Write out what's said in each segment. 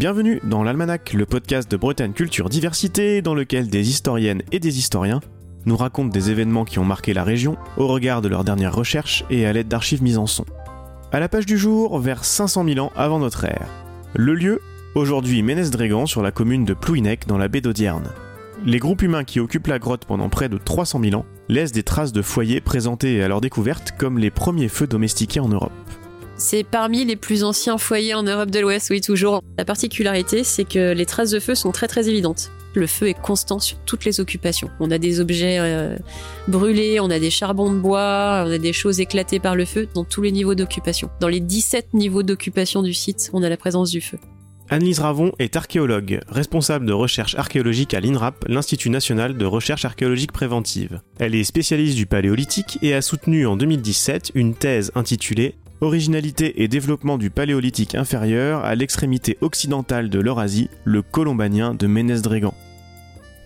Bienvenue dans l'Almanach, le podcast de Bretagne Culture Diversité, dans lequel des historiennes et des historiens nous racontent des événements qui ont marqué la région au regard de leurs dernières recherches et à l'aide d'archives mises en son. À la page du jour, vers 500 000 ans avant notre ère. Le lieu, aujourd'hui Ménez-Drégan sur la commune de Plouinec dans la baie d'Audierne. Les groupes humains qui occupent la grotte pendant près de 300 000 ans laissent des traces de foyers présentés à leur découverte comme les premiers feux domestiqués en Europe. C'est parmi les plus anciens foyers en Europe de l'Ouest, oui, toujours. La particularité, c'est que les traces de feu sont très très évidentes. Le feu est constant sur toutes les occupations. On a des objets euh, brûlés, on a des charbons de bois, on a des choses éclatées par le feu dans tous les niveaux d'occupation. Dans les 17 niveaux d'occupation du site, on a la présence du feu. Anne-Lise Ravon est archéologue, responsable de recherche archéologique à l'INRAP, l'Institut national de recherche archéologique préventive. Elle est spécialiste du paléolithique et a soutenu en 2017 une thèse intitulée Originalité et développement du paléolithique inférieur à l'extrémité occidentale de l'Eurasie, le colombanien de Ménez-Drégan.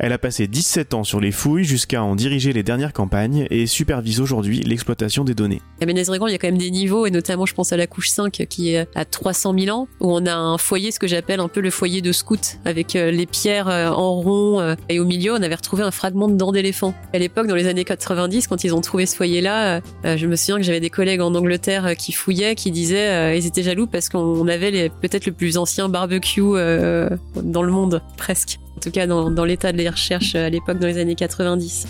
Elle a passé 17 ans sur les fouilles jusqu'à en diriger les dernières campagnes et supervise aujourd'hui l'exploitation des données. À Ménez-Drégan, il y a quand même des niveaux, et notamment je pense à la couche 5 qui est à 300 000 ans, où on a un foyer, ce que j'appelle un peu le foyer de scout, avec euh, les pierres euh, en rond, euh, et au milieu on avait retrouvé un fragment de dent d'éléphant. À l'époque, dans les années 90, quand ils ont trouvé ce foyer-là, je me souviens que j'avais des collègues en Angleterre qui fouillaient, qui disaient, ils étaient jaloux parce qu'on avait peut-être le plus ancien barbecue dans le monde, presque en tout cas dans, l'état des recherches à l'époque dans les années 90.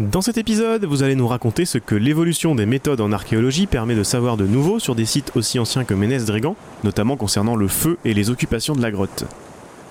Dans cet épisode, vous allez nous raconter ce que l'évolution des méthodes en archéologie permet de savoir de nouveau sur des sites aussi anciens que Ménez-Drégan, notamment concernant le feu et les occupations de la grotte.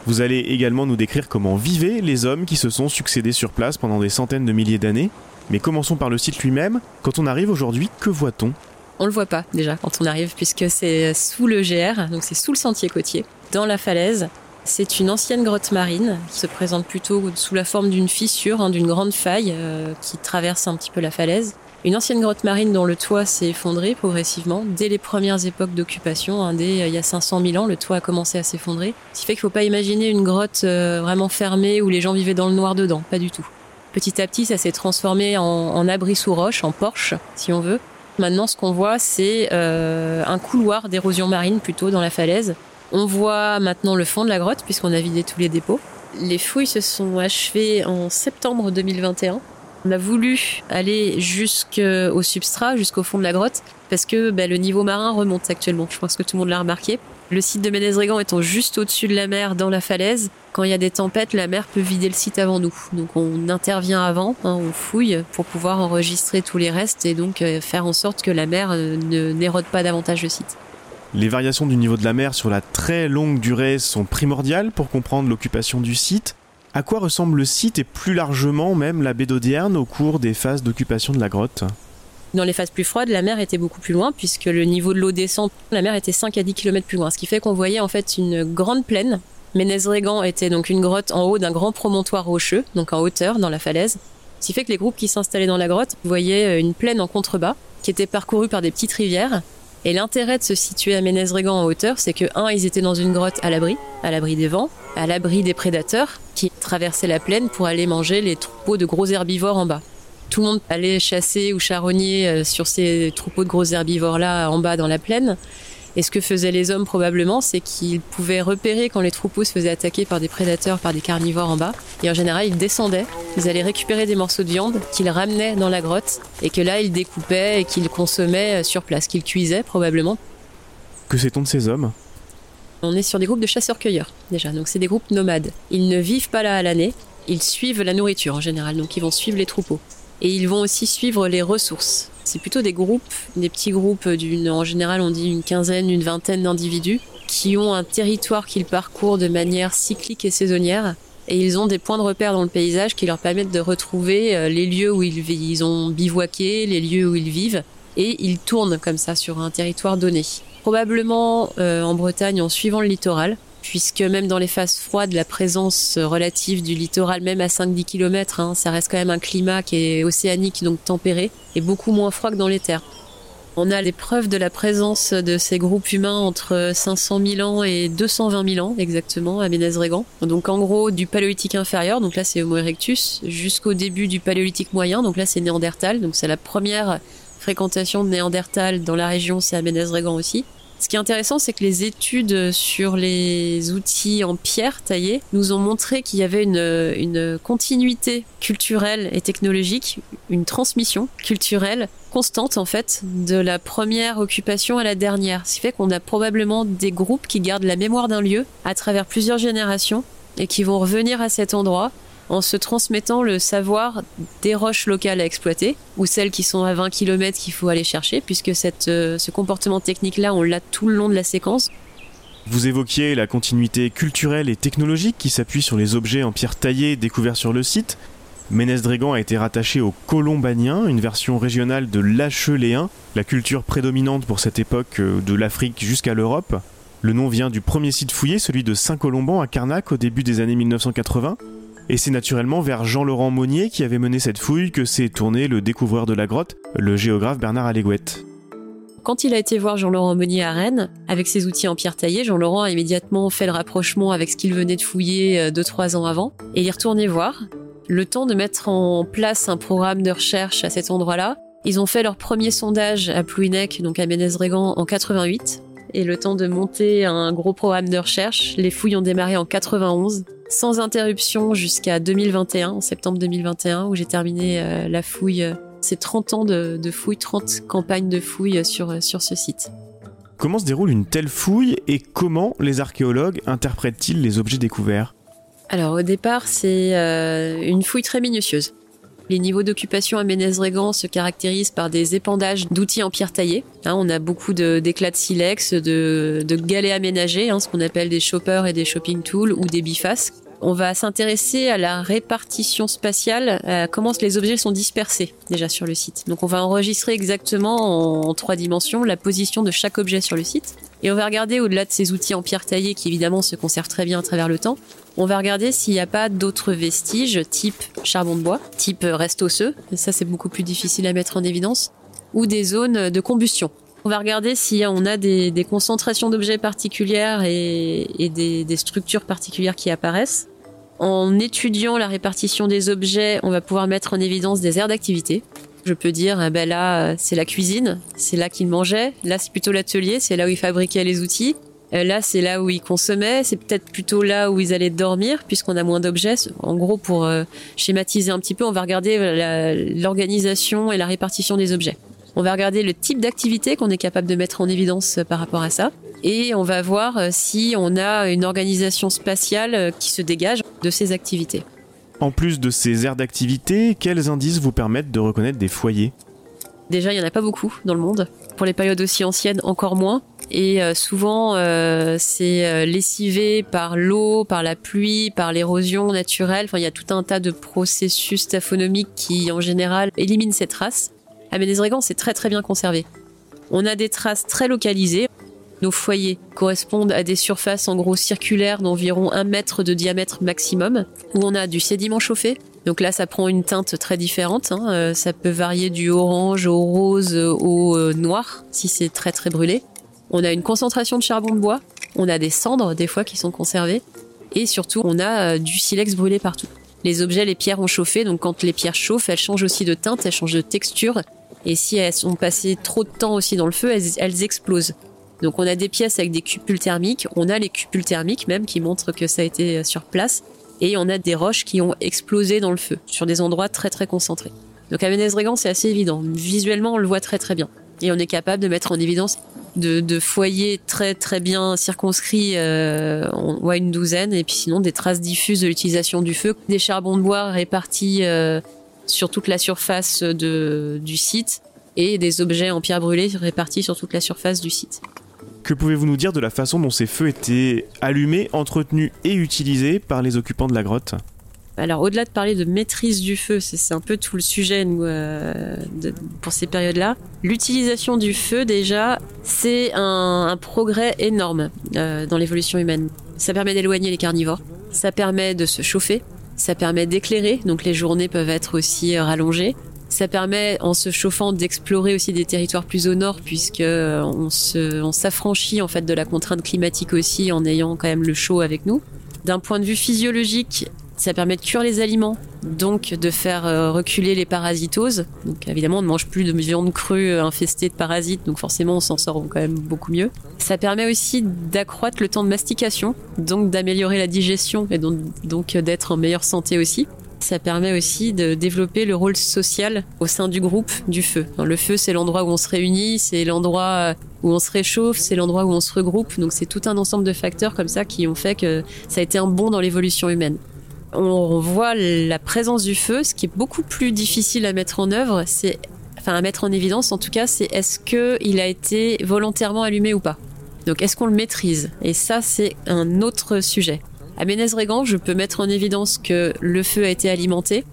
Vous allez également nous décrire comment vivaient les hommes qui se sont succédés sur place pendant des centaines de milliers d'années, mais commençons par le site lui-même. Quand on arrive aujourd'hui, que voit-on? On le voit pas déjà quand on arrive puisque c'est sous le GR, donc c'est sous le sentier côtier, dans la falaise. C'est une ancienne grotte marine qui se présente plutôt sous la forme d'une fissure, hein, d'une grande faille euh, qui traverse un petit peu la falaise. Une ancienne grotte marine dont le toit s'est effondré progressivement dès les premières époques d'occupation. Hein, dès euh, il y a 500 000 ans, le toit a commencé à s'effondrer. Ce qui fait qu'il ne faut pas imaginer une grotte euh, vraiment fermée où les gens vivaient dans le noir dedans, pas du tout. Petit à petit, ça s'est transformé en, abri sous roche, en porche, si on veut. Maintenant, ce qu'on voit, c'est euh, un couloir d'érosion marine plutôt dans la falaise. On voit maintenant le fond de la grotte puisqu'on a vidé tous les dépôts. Les fouilles se sont achevées en septembre 2021. On a voulu aller jusqu'au substrat, jusqu'au fond de la grotte, parce que bah, le niveau marin remonte actuellement. Je pense que tout le monde l'a remarqué. Le site de Ménez-Drégan étant juste au-dessus de la mer, dans la falaise, quand il y a des tempêtes, la mer peut vider le site avant nous. Donc on intervient avant, hein, on fouille pour pouvoir enregistrer tous les restes et donc euh, faire en sorte que la mer euh, ne n'érode pas davantage le site. Les variations du niveau de la mer sur la très longue durée sont primordiales pour comprendre l'occupation du site. À quoi ressemble le site et plus largement même la baie d'Audierne au cours des phases d'occupation de la grotte? Dans les phases plus froides, la mer était beaucoup plus loin puisque le niveau de l'eau descend. La mer était 5 à 10 km plus loin, ce qui fait qu'on voyait en fait une grande plaine. Ménez-Régan était donc une grotte en haut d'un grand promontoire rocheux, donc en hauteur dans la falaise. Ce qui fait que les groupes qui s'installaient dans la grotte voyaient une plaine en contrebas qui était parcourue par des petites rivières et l'intérêt de se situer à Ménez-Régan en hauteur, c'est que, un, ils étaient dans une grotte à l'abri, à l'abri des vents, à l'abri des prédateurs qui traversaient la plaine pour aller manger les troupeaux de gros herbivores en bas. Tout le monde allait chasser ou charogner euh, sur ces troupeaux de gros herbivores-là en bas dans la plaine. Et ce que faisaient les hommes probablement, c'est qu'ils pouvaient repérer quand les troupeaux se faisaient attaquer par des prédateurs, par des carnivores en bas. Et en général, ils descendaient, ils allaient récupérer des morceaux de viande qu'ils ramenaient dans la grotte et que là, ils découpaient et qu'ils consommaient euh, sur place, qu'ils cuisaient probablement. Que sait-on de ces hommes? On est sur des groupes de chasseurs-cueilleurs déjà, donc c'est des groupes nomades. Ils ne vivent pas là à l'année, ils suivent la nourriture en général, donc ils vont suivre les troupeaux. Et ils vont aussi suivre les ressources. C'est plutôt des groupes, des petits groupes d'une, en général, on dit une quinzaine, une vingtaine d'individus qui ont un territoire qu'ils parcourent de manière cyclique et saisonnière. Et ils ont des points de repère dans le paysage qui leur permettent de retrouver euh, les lieux où ils, ont bivouaqué, les lieux où ils vivent. Et ils tournent comme ça sur un territoire donné. Probablement euh, en Bretagne en suivant le littoral puisque même dans les phases froides, la présence relative du littoral, même à 5-10 km, hein, ça reste quand même un climat qui est océanique, donc tempéré, et beaucoup moins froid que dans les terres. On a les preuves de la présence de ces groupes humains entre 500 000 ans et 220 000 ans exactement à Ménez-Régan. Donc en gros du paléolithique inférieur, donc là c'est Homo erectus, jusqu'au début du paléolithique moyen, donc là c'est Néandertal, donc c'est la première fréquentation de Néandertal dans la région, c'est à Ménez-Régan aussi. Ce qui est intéressant, c'est que les études sur les outils en pierre taillée nous ont montré qu'il y avait une, une continuité culturelle et technologique, une transmission culturelle constante en fait de la première occupation à la dernière. Ce qui fait qu'on a probablement des groupes qui gardent la mémoire d'un lieu à travers plusieurs générations et qui vont revenir à cet endroit en se transmettant le savoir des roches locales à exploiter ou celles qui sont à 20 km qu'il faut aller chercher puisque euh, ce comportement technique-là, on l'a tout le long de la séquence. Vous évoquiez la continuité culturelle et technologique qui s'appuie sur les objets en pierre taillée découverts sur le site. Ménez-Drégan a été rattaché au Colombanien, une version régionale de l'acheléen, la culture prédominante pour cette époque euh, de l'Afrique jusqu'à l'Europe. Le nom vient du premier site fouillé, celui de Saint-Colomban à Carnac au début des années 1980. Et c'est naturellement vers Jean-Laurent Monnier qui avait mené cette fouille que s'est tourné le découvreur de la grotte, le géographe Bernard Allégouette. Quand il a été voir Jean-Laurent Monnier à Rennes, avec ses outils en pierre taillée, Jean-Laurent a immédiatement fait le rapprochement avec ce qu'il venait de fouiller 2-3 euh, ans avant, et il est retourné voir. Le temps de mettre en place un programme de recherche à cet endroit-là. Ils ont fait leur premier sondage à Plouinec, donc à Ménez-Régan, en 88. Et le temps de monter un gros programme de recherche, les fouilles ont démarré en 91 sans interruption jusqu'à 2021, en septembre 2021, où j'ai terminé euh, la fouille. Euh, c'est 30 ans de, de fouille, 30 campagnes de fouille sur, euh, sur ce site. Comment se déroule une telle fouille et comment les archéologues interprètent-ils les objets découverts? Alors au départ, c'est une fouille très minutieuse. Les niveaux d'occupation à Ménez-Régan se caractérisent par des épandages d'outils en pierre taillée. Hein, on a beaucoup d'éclats de, silex, de, galets aménagés, hein, ce qu'on appelle des choppers et des shopping tools ou des bifaces. On va s'intéresser à la répartition spatiale, à comment les objets sont dispersés déjà sur le site. Donc on va enregistrer exactement en trois dimensions la position de chaque objet sur le site. Et on va regarder au-delà de ces outils en pierre taillée qui évidemment se conservent très bien à travers le temps, on va regarder s'il n'y a pas d'autres vestiges type charbon de bois, type reste osseux, ça c'est beaucoup plus difficile à mettre en évidence, ou des zones de combustion. On va regarder si on a des, concentrations d'objets particulières et, des, structures particulières qui apparaissent. En étudiant la répartition des objets, on va pouvoir mettre en évidence des aires d'activité. Je peux dire, eh ben là, c'est la cuisine, c'est là qu'il mangeait. Là, c'est plutôt l'atelier, c'est là où il fabriquait les outils. Euh, là, c'est là où ils consommaient. C'est peut-être plutôt là où ils allaient dormir, puisqu'on a moins d'objets. En gros, pour euh, schématiser un petit peu, on va regarder l'organisation et la répartition des objets. On va regarder le type d'activité qu'on est capable de mettre en évidence euh, par rapport à ça. Et on va voir si on a une organisation spatiale qui se dégage de ces activités. En plus de ces aires d'activité, quels indices vous permettent de reconnaître des foyers? Déjà, il n'y en a pas beaucoup dans le monde. Pour les périodes aussi anciennes, encore moins et euh, souvent euh, c'est euh, lessivé par l'eau, par la pluie, par l'érosion naturelle. Enfin, il y a tout un tas de processus taphonomiques qui, en général, éliminent ces traces. À Ménez-Régan, c'est très très bien conservé. On a des traces très localisées. Nos foyers correspondent à des surfaces en gros circulaires d'environ un mètre de diamètre maximum, où on a du sédiment chauffé. Donc là, ça prend une teinte très différente. Hein. ça peut varier du orange au rose au noir si c'est très très brûlé. On a une concentration de charbon de bois, on a des cendres des fois qui sont conservées, et surtout on a euh, du silex brûlé partout. Les objets, les pierres ont chauffé, donc quand les pierres chauffent, elles changent aussi de teinte, elles changent de texture, et si elles ont passé trop de temps aussi dans le feu, elles, explosent. Donc on a des pièces avec des cupules thermiques, on a les cupules thermiques même qui montrent que ça a été euh, sur place, et on a des roches qui ont explosé dans le feu, sur des endroits très très concentrés. Donc à Ménez-Régan, c'est assez évident. Visuellement, on le voit très très bien. Et on est capable de mettre en évidence de, foyers très très bien circonscrits, euh, on voit une douzaine, et puis sinon des traces diffuses de l'utilisation du feu, des charbons de bois répartis euh, sur toute la surface du site, et des objets en pierre brûlée répartis sur toute la surface du site. Que pouvez-vous nous dire de la façon dont ces feux étaient allumés, entretenus et utilisés par les occupants de la grotte? Alors au-delà de parler de maîtrise du feu, c'est un peu tout le sujet euh, pour ces périodes-là. L'utilisation du feu déjà, c'est un, progrès énorme euh, dans l'évolution humaine. Ça permet d'éloigner les carnivores, ça permet de se chauffer, ça permet d'éclairer, donc les journées peuvent être aussi rallongées. Ça permet, en se chauffant, d'explorer aussi des territoires plus au nord, puisque on se, on s'affranchit en fait de la contrainte climatique aussi, en ayant quand même le chaud avec nous. D'un point de vue physiologique, ça permet de cuire les aliments, donc de faire euh, reculer les parasitoses. Donc évidemment, on ne mange plus de viande crue euh, infestée de parasites, donc forcément, on s'en sort quand même beaucoup mieux. Ça permet aussi d'accroître le temps de mastication, donc d'améliorer la digestion et donc d'être en meilleure santé aussi. Ça permet aussi de développer le rôle social au sein du groupe du feu. Le feu, c'est l'endroit où on se réunit, c'est l'endroit où on se réchauffe, c'est l'endroit où on se regroupe. Donc c'est tout un ensemble de facteurs comme ça qui ont fait que ça a été un bond dans l'évolution humaine on voit la présence du feu. Ce qui est beaucoup plus difficile à mettre en œuvre, c'est, enfin à mettre en évidence en tout cas, c'est est-ce qu'il a été volontairement allumé ou pas. Donc est-ce qu'on le maîtrise? Et ça, c'est un autre sujet. À Ménez-Régan, je peux mettre en évidence que le feu a été alimenté,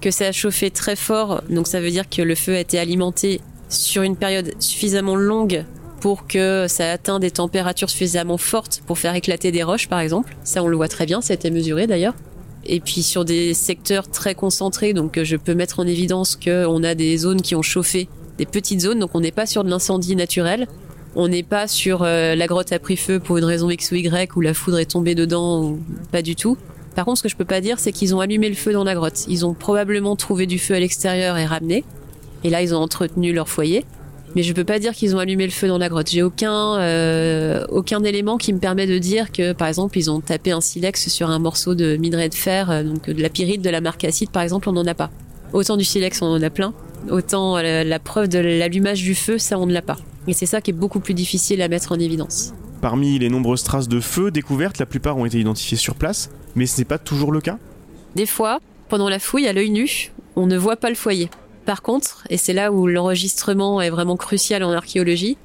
que ça a chauffé très fort, donc ça veut dire que le feu a été alimenté sur une période suffisamment longue pour que ça atteigne des températures suffisamment fortes pour faire éclater des roches, par exemple. Ça, on le voit très bien, ça a été mesuré d'ailleurs et puis sur des secteurs très concentrés. Donc euh, je peux mettre en évidence qu'on a des zones qui ont chauffé, des petites zones, donc on n'est pas sur de l'incendie naturel. On n'est pas sur euh, la grotte a pris feu pour une raison X ou Y où la foudre est tombée dedans ou pas du tout. Par contre, ce que je peux pas dire, c'est qu'ils ont allumé le feu dans la grotte. Ils ont probablement trouvé du feu à l'extérieur et ramené. Et là, ils ont entretenu leur foyer mais je peux pas dire qu'ils ont allumé le feu dans la grotte. J'ai aucun euh, aucun élément qui me permet de dire que par exemple ils ont tapé un silex sur un morceau de minerai de fer, euh, donc de la pyrite de la acide par exemple, on n'en a pas. Autant du silex on en a plein, autant euh, la, preuve de l'allumage du feu ça on ne l'a pas. Et c'est ça qui est beaucoup plus difficile à mettre en évidence. Parmi les nombreuses traces de feu découvertes, la plupart ont été identifiées sur place, mais ce n'est pas toujours le cas. Des fois, pendant la fouille à l'œil nu, on ne voit pas le foyer. Par contre, et c'est là où l'enregistrement est vraiment crucial en archéologie,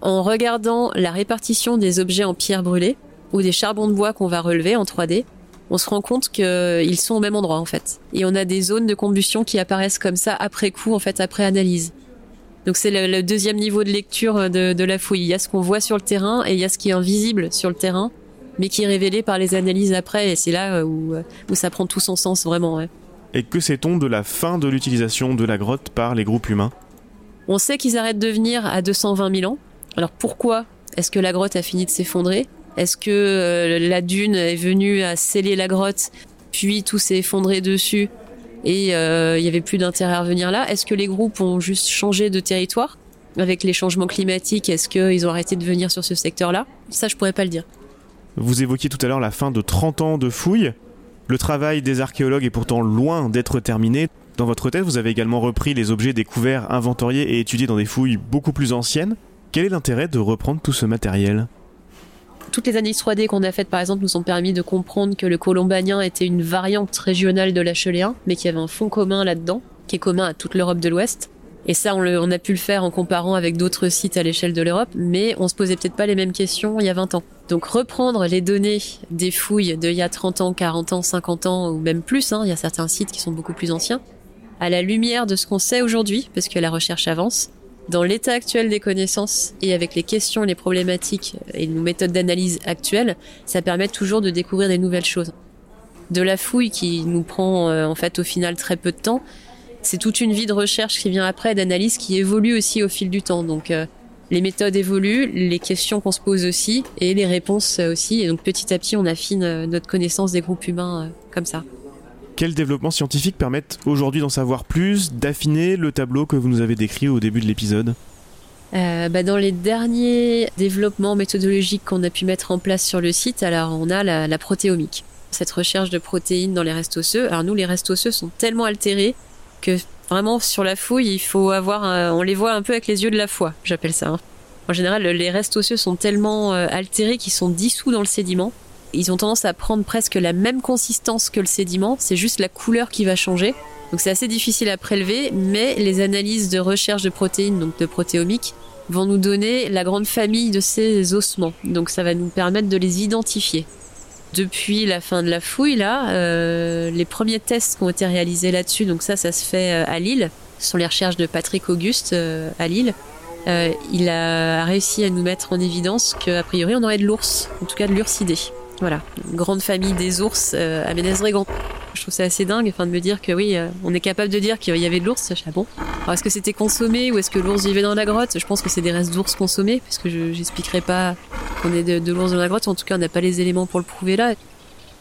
en regardant la répartition des objets en pierre brûlée ou des charbons de bois qu'on va relever en 3D, on se rend compte qu'ils sont au même endroit en fait. Et on a des zones de combustion qui apparaissent comme ça après coup, en fait, après analyse. Donc c'est le, deuxième niveau de lecture de, la fouille. Il y a ce qu'on voit sur le terrain et il y a ce qui est invisible sur le terrain, mais qui est révélé par les analyses après. Et c'est là où, où ça prend tout son sens vraiment. Et que sait-on de la fin de l'utilisation de la grotte par les groupes humains? On sait qu'ils arrêtent de venir à 220 000 ans. Alors pourquoi est-ce que la grotte a fini de s'effondrer? Est-ce que euh, la dune est venue à sceller la grotte, puis tout s'est effondré dessus et euh, il n'y avait plus d'intérêt à revenir là? Est-ce que les groupes ont juste changé de territoire avec les changements climatiques? Est-ce qu'ils ont arrêté de venir sur ce secteur-là? Ça, je pourrais pas le dire. Vous évoquiez tout à l'heure la fin de 30 ans de fouilles. Le travail des archéologues est pourtant loin d'être terminé. Dans votre tête, vous avez également repris les objets découverts, inventoriés et étudiés dans des fouilles beaucoup plus anciennes. Quel est l'intérêt de reprendre tout ce matériel? Toutes les analyses 3D qu'on a faites, par exemple, nous ont permis de comprendre que le colombanien était une variante régionale de l'acheléen, mais qu'il y avait un fond commun là-dedans, qui est commun à toute l'Europe de l'Ouest. Et ça, on, on, a pu le faire en comparant avec d'autres sites à l'échelle de l'Europe, mais on se posait peut-être pas les mêmes questions il y a 20 ans. Donc reprendre les données des fouilles d'il y a 30 ans, 40 ans, 50 ans ou même plus, hein, il y a certains sites qui sont beaucoup plus anciens, à la lumière de ce qu'on sait aujourd'hui, parce que la recherche avance, dans l'état actuel des connaissances et avec les questions, les problématiques et nos méthodes d'analyse actuelles, ça permet toujours de découvrir des nouvelles choses. De la fouille qui nous prend euh, en fait au final très peu de temps, c'est toute une vie de recherche qui vient après, d'analyse qui évolue aussi au fil du temps. Donc euh, les méthodes évoluent, les questions qu'on se pose aussi et les réponses aussi. Et donc petit à petit, on affine euh, notre connaissance des groupes humains euh, comme ça. Quels développements scientifiques permettent aujourd'hui d'en savoir plus, d'affiner le tableau que vous nous avez décrit au début de l'épisode? Bah dans les derniers développements méthodologiques qu'on a pu mettre en place sur le site, alors on a la, la protéomique, cette recherche de protéines dans les restes osseux. Alors nous, les restes osseux sont tellement altérés que vraiment sur la fouille, il faut avoir, on les voit un peu avec les yeux de la foi, j'appelle ça. Hein. En général, les restes osseux sont tellement euh, altérés qu'ils sont dissous dans le sédiment. Ils ont tendance à prendre presque la même consistance que le sédiment, c'est juste la couleur qui va changer. Donc c'est assez difficile à prélever, mais les analyses de recherche de protéines, donc de protéomique, vont nous donner la grande famille de ces ossements. Donc ça va nous permettre de les identifier depuis la fin de la fouille, là, euh, les premiers tests qui ont été réalisés là-dessus, donc ça, ça se fait euh, à Lille, ce sont les recherches de Patrick Auguste euh, à Lille. il a réussi à nous mettre en évidence qu'a priori on aurait de l'ours, en tout cas de l'ursidé. Voilà, une grande famille des ours à Ménez-Brégan. Je trouve ça assez dingue, enfin de me dire que oui, euh, on est capable de dire qu'il y avait de l'ours. Ah bon est-ce que c'était consommé ou est-ce que l'ours vivait dans la grotte? Je pense que c'est des restes d'ours consommés, parce que je j'expliquerai pas qu'on est de, de l'ours dans la grotte. En tout cas, on n'a pas les éléments pour le prouver là.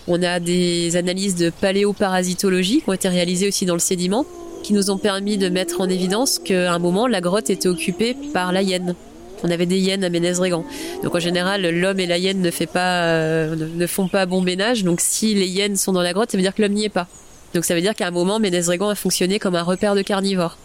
On a des analyses de paléoparasitologie qui ont été réalisées aussi dans le sédiment, qui nous ont permis de mettre en évidence qu'à un moment, la grotte était occupée par la hyène. On avait des hyènes à Ménez-Régan. Donc en général, l'homme et la hyène euh, ne font pas bon ménage. Donc si les hyènes sont dans la grotte, ça veut dire que l'homme n'y est pas. Donc ça veut dire qu'à un moment, Ménez-Régan a fonctionné comme un repère de carnivores.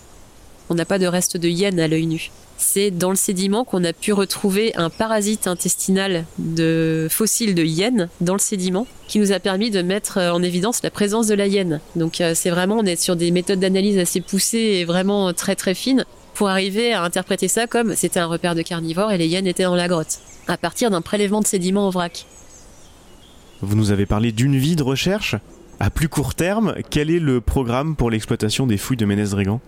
On n'a pas de reste de hyène à l'œil nu. C'est dans le sédiment qu'on a pu retrouver un parasite intestinal de fossiles de hyène dans le sédiment qui nous a permis de mettre en évidence la présence de la hyène. Donc euh, c'est vraiment, on est sur des méthodes d'analyse assez poussées et vraiment très très fines pour arriver à interpréter ça comme c'était un repère de carnivores et les hyènes étaient dans la grotte, à partir d'un prélèvement de sédiments en vrac. Vous nous avez parlé d'une vie de recherche. À plus court terme, quel est le programme pour l'exploitation des fouilles de Ménez-Drégan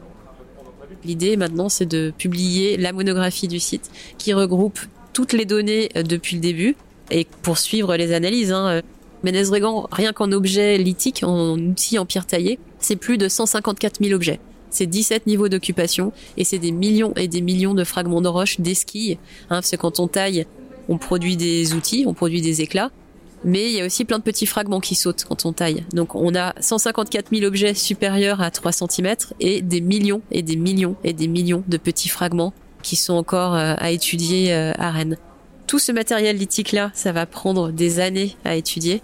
L'idée maintenant, c'est de publier la monographie du site qui regroupe toutes les données euh, depuis le début et poursuivre les analyses. Hein. Ménez-Drégan, rien qu'en objets lithiques, en outils en pierre taillée, c'est plus de 154 000 objets c'est 17 niveaux d'occupation et c'est des millions et des millions de fragments de roche, d'esquilles. Hein, parce que quand on taille, on produit des outils, on produit des éclats. Mais il y a aussi plein de petits fragments qui sautent quand on taille. Donc on a 154 000 objets supérieurs à 3 cm et des millions et des millions et des millions de petits fragments qui sont encore euh, à étudier euh, à Rennes. Tout ce matériel lithique-là, ça va prendre des années à étudier.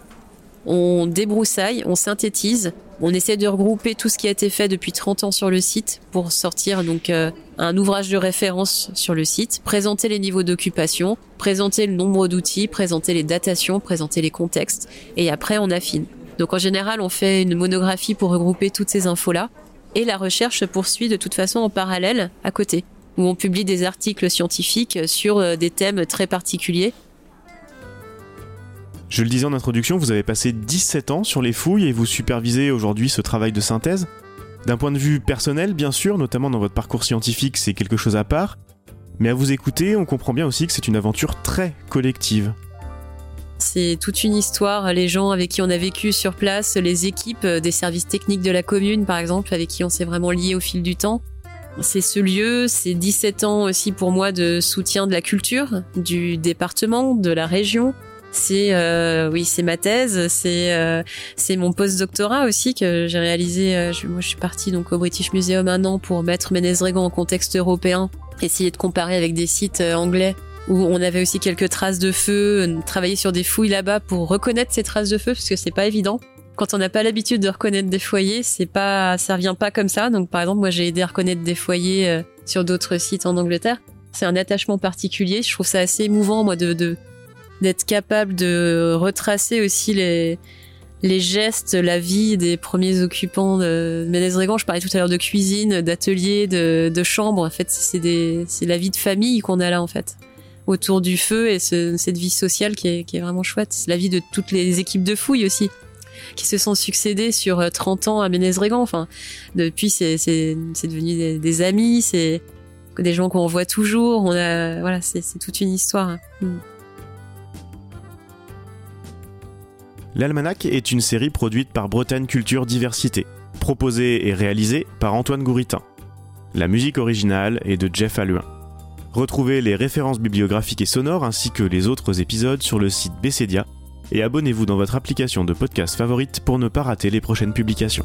On débroussaille, on synthétise, on essaie de regrouper tout ce qui a été fait depuis 30 ans sur le site pour sortir donc euh, un ouvrage de référence sur le site, présenter les niveaux d'occupation, présenter le nombre d'outils, présenter les datations, présenter les contextes et après on affine. Donc en général, on fait une monographie pour regrouper toutes ces infos-là et la recherche se poursuit de toute façon en parallèle à côté où on publie des articles scientifiques sur euh, des thèmes très particuliers je le disais en introduction, vous avez passé 17 ans sur les fouilles et vous supervisez aujourd'hui ce travail de synthèse. D'un point de vue personnel, bien sûr, notamment dans votre parcours scientifique, c'est quelque chose à part. Mais à vous écouter, on comprend bien aussi que c'est une aventure très collective. C'est toute une histoire, les gens avec qui on a vécu sur place, les équipes des services techniques de la commune, par exemple, avec qui on s'est vraiment lié au fil du temps. C'est ce lieu, c'est 17 ans aussi pour moi de soutien de la culture, du département, de la région, c'est euh, oui, c'est ma thèse, c'est euh, c'est mon post-doctorat aussi que j'ai réalisé. Euh, moi, je suis partie donc au British Museum un an pour mettre Ménez-Régan en contexte européen, essayer de comparer avec des sites anglais où on avait aussi quelques traces de feu, travailler sur des fouilles là-bas pour reconnaître ces traces de feu parce que c'est pas évident. Quand on n'a pas l'habitude de reconnaître des foyers, c'est pas, ça vient pas comme ça. Donc par exemple, moi j'ai aidé à reconnaître des foyers sur d'autres sites en Angleterre. C'est un attachement particulier. Je trouve ça assez émouvant moi de, de d'être capable de retracer aussi les les gestes, la vie des premiers occupants de Ménez-Régan. Je parlais tout à l'heure de cuisine, d'atelier, de, de chambre. En fait, c'est la vie de famille qu'on a là, en fait, autour du feu et ce, cette vie sociale qui est, qui est vraiment chouette. C'est la vie de toutes les équipes de fouilles aussi, qui se sont succédées sur 30 ans à Ménez-Régan. Enfin, depuis, c'est, devenu des, amis, c'est des gens qu'on voit toujours. On a, voilà, c'est, c'est toute une histoire. Mm. L'Almanach est une série produite par Bretagne Culture Diversité, proposée et réalisée par Antoine Gouritin. La musique originale est de Jeff Alluin. Retrouvez les références bibliographiques et sonores ainsi que les autres épisodes sur le site Bessedia et abonnez-vous dans votre application de podcast favorite pour ne pas rater les prochaines publications.